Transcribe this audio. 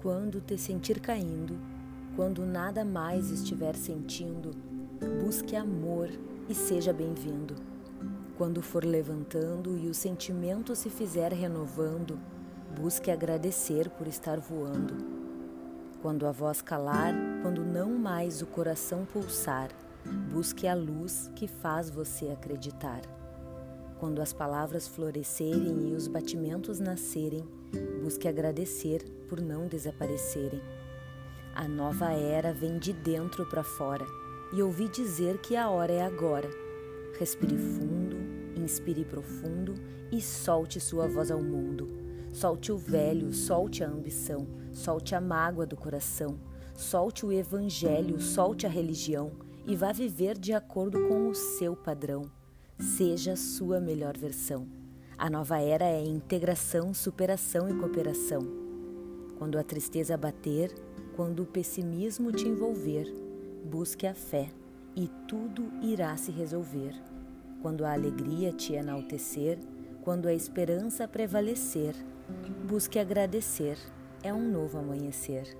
Quando te sentir caindo, quando nada mais estiver sentindo, busque amor e seja bem-vindo. Quando for levantando e o sentimento se fizer renovando, busque agradecer por estar voando. Quando a voz calar, quando não mais o coração pulsar, busque a luz que faz você acreditar. Quando as palavras florescerem e os batimentos nascerem, busque agradecer por não desaparecerem. A nova era vem de dentro para fora e ouvi dizer que a hora é agora. Respire fundo, inspire profundo e solte sua voz ao mundo. Solte o velho, solte a ambição, solte a mágoa do coração, solte o evangelho, solte a religião e vá viver de acordo com o seu padrão. Seja sua melhor versão. A nova era é integração, superação e cooperação. Quando a tristeza bater, quando o pessimismo te envolver, busque a fé e tudo irá se resolver. Quando a alegria te enaltecer, quando a esperança prevalecer, busque agradecer, é um novo amanhecer.